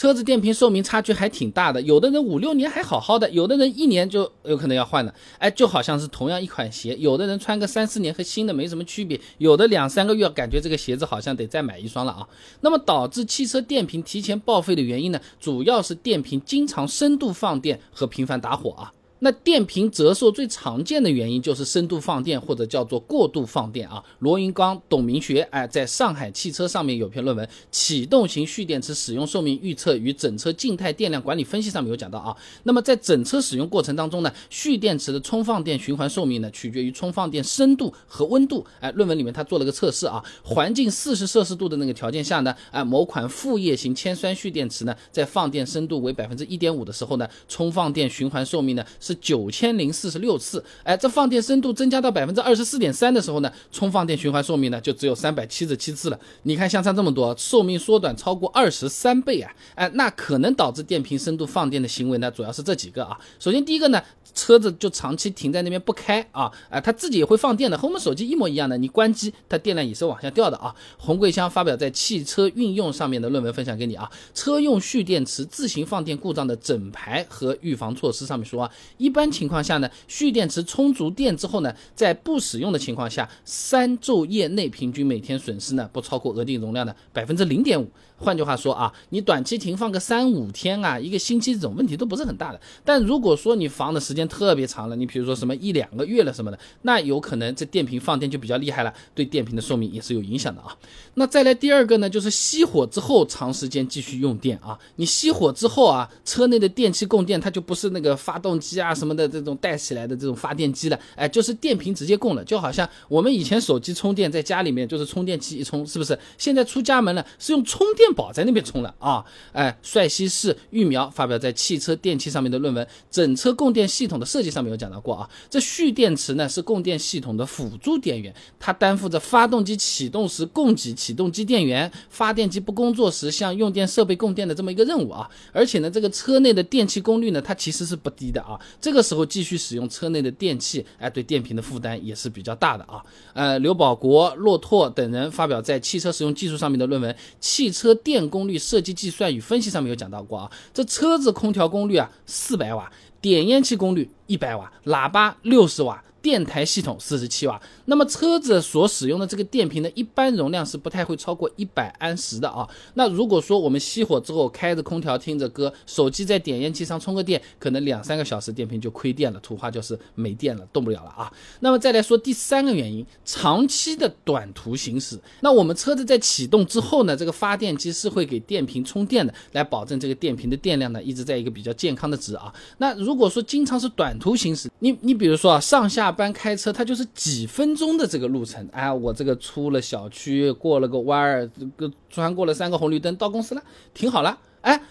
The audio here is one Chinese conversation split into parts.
车子电瓶寿命差距还挺大的，有的人五六年还好好的，有的人一年就有可能要换了。哎，就好像是同样一款鞋，有的人穿个三四年和新的没什么区别，有的两三个月感觉这个鞋子好像得再买一双了啊。那么导致汽车电瓶提前报废的原因呢，主要是电瓶经常深度放电和频繁打火啊。那电瓶折寿最常见的原因就是深度放电或者叫做过度放电啊。罗云刚、董明学哎，在上海汽车上面有篇论文《启动型蓄电池使用寿命预测与整车静态电量管理分析》上面有讲到啊。那么在整车使用过程当中呢，蓄电池的充放电循环寿命呢，取决于充放电深度和温度。哎，论文里面他做了个测试啊，环境四十摄氏度的那个条件下呢，哎，某款副业型铅酸蓄电池呢，在放电深度为百分之一点五的时候呢，充放电循环寿命呢。是九千零四十六次，哎，这放电深度增加到百分之二十四点三的时候呢，充放电循环寿命呢就只有三百七十七次了。你看相差这么多，寿命缩短超过二十三倍啊！哎，那可能导致电瓶深度放电的行为呢，主要是这几个啊。首先第一个呢。车子就长期停在那边不开啊，啊，它自己也会放电的，和我们手机一模一样的。你关机，它电量也是往下掉的啊。洪桂香发表在《汽车运用》上面的论文分享给你啊。车用蓄电池自行放电故障的整排和预防措施上面说啊，一般情况下呢，蓄电池充足电之后呢，在不使用的情况下，三昼夜内平均每天损失呢不超过额定容量的百分之零点五。换句话说啊，你短期停放个三五天啊，一个星期这种问题都不是很大的。但如果说你放的时间间特别长了，你比如说什么一两个月了什么的，那有可能这电瓶放电就比较厉害了，对电瓶的寿命也是有影响的啊。那再来第二个呢，就是熄火之后长时间继续用电啊。你熄火之后啊，车内的电器供电它就不是那个发动机啊什么的这种带起来的这种发电机了，哎，就是电瓶直接供了，就好像我们以前手机充电在家里面就是充电器一充，是不是？现在出家门了是用充电。宝在那边充了啊！哎，帅西式育苗发表在汽车电器上面的论文《整车供电系统统的设计》上面有讲到过啊。这蓄电池呢是供电系统的辅助电源，它担负着发动机启动时供给启动机电源，发电机不工作时向用电设备供电的这么一个任务啊。而且呢，这个车内的电气功率呢，它其实是不低的啊。这个时候继续使用车内的电器，哎，对电瓶的负担也是比较大的啊。呃，刘保国、骆驼等人发表在汽车使用技术上面的论文《汽车》。电功率设计计算与分析上面有讲到过啊，这车子空调功率啊四百瓦，点烟器功率一百瓦，喇叭六十瓦。电台系统四十七瓦，那么车子所使用的这个电瓶呢，一般容量是不太会超过一百安时的啊。那如果说我们熄火之后开着空调听着歌，手机在点烟器上充个电，可能两三个小时电瓶就亏电了，土话就是没电了，动不了了啊。那么再来说第三个原因，长期的短途行驶，那我们车子在启动之后呢，这个发电机是会给电瓶充电的，来保证这个电瓶的电量呢一直在一个比较健康的值啊。那如果说经常是短途行驶，你你比如说啊上下。班开车，它就是几分钟的这个路程。哎，我这个出了小区，过了个弯儿，这个穿过了三个红绿灯，到公司了，停好了。哎，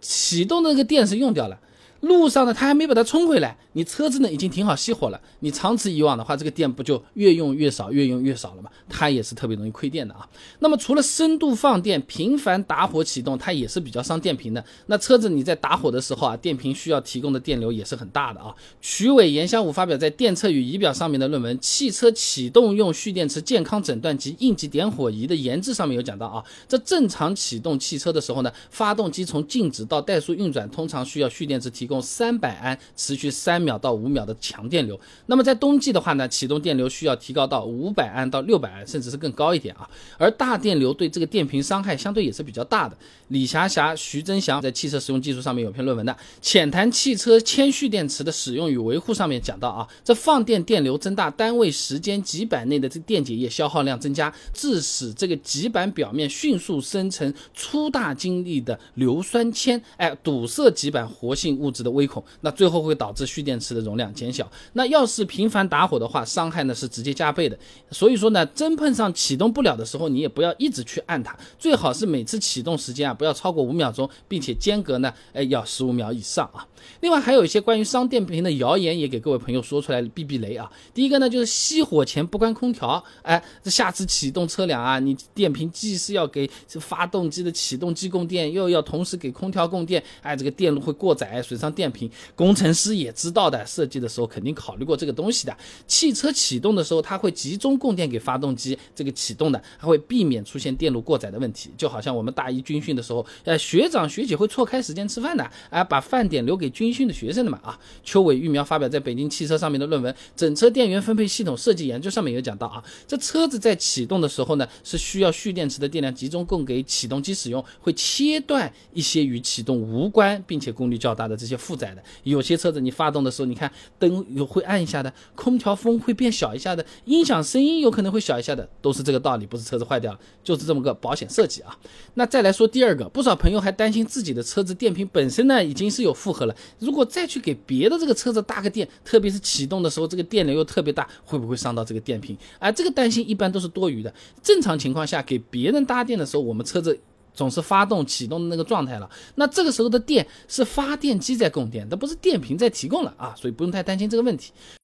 启动那个电是用掉了。路上呢，它还没把它充回来，你车子呢已经停好熄火了，你长此以往的话，这个电不就越用越少，越用越少了吗？它也是特别容易亏电的啊。那么除了深度放电、频繁打火启动，它也是比较伤电瓶的。那车子你在打火的时候啊，电瓶需要提供的电流也是很大的啊。曲伟、严香武发表在《电测与仪表》上面的论文《汽车启动用蓄电池健康诊断及应急点火仪的研制》上面有讲到啊，这正常启动汽车的时候呢，发动机从静止到怠速运转，通常需要蓄电池提供。用三百安持续三秒到五秒的强电流，那么在冬季的话呢，启动电流需要提高到五百安到六百安，甚至是更高一点啊。而大电流对这个电瓶伤害相对也是比较大的。李霞霞、徐增祥在汽车使用技术上面有篇论文的《浅谈汽车铅蓄电池的使用与维护》上面讲到啊，这放电电流增大，单位时间极板内的这电解液消耗量增加，致使这个极板表面迅速生成粗大晶粒的硫酸铅，哎，堵塞极板活性物质。的微孔，那最后会导致蓄电池的容量减小。那要是频繁打火的话，伤害呢是直接加倍的。所以说呢，真碰上启动不了的时候，你也不要一直去按它，最好是每次启动时间啊不要超过五秒钟，并且间隔呢，哎要十五秒以上啊。另外还有一些关于伤电瓶的谣言，也给各位朋友说出来避避雷啊。第一个呢就是熄火前不关空调，哎，这下次启动车辆啊，你电瓶既是要给发动机的启动机供电，又要同时给空调供电，哎，这个电路会过载，损伤。电瓶，工程师也知道的，设计的时候肯定考虑过这个东西的。汽车启动的时候，它会集中供电给发动机，这个启动的，它会避免出现电路过载的问题。就好像我们大一军训的时候，呃，学长学姐会错开时间吃饭的，啊，把饭点留给军训的学生的嘛，啊。邱伟、玉苗发表在北京汽车上面的论文《整车电源分配系统设计研究》上面有讲到啊，这车子在启动的时候呢，是需要蓄电池的电量集中供给启动机使用，会切断一些与启动无关并且功率较大的这些些负载的。有些车子你发动的时候，你看灯有会暗一下的，空调风会变小一下的，音响声音有可能会小一下的，都是这个道理，不是车子坏掉了，就是这么个保险设计啊。那再来说第二个，不少朋友还担心自己的车子电瓶本身呢已经是有负荷了，如果再去给别的这个车子搭个电，特别是启动的时候，这个电流又特别大，会不会伤到这个电瓶？啊，这个担心一般都是多余的。正常情况下，给别人搭电的时候，我们车子总是发动启动的那个状态了，那这个时候的电是发电机在供电，那不是电瓶在提供了啊，所以不用太担心这个问题。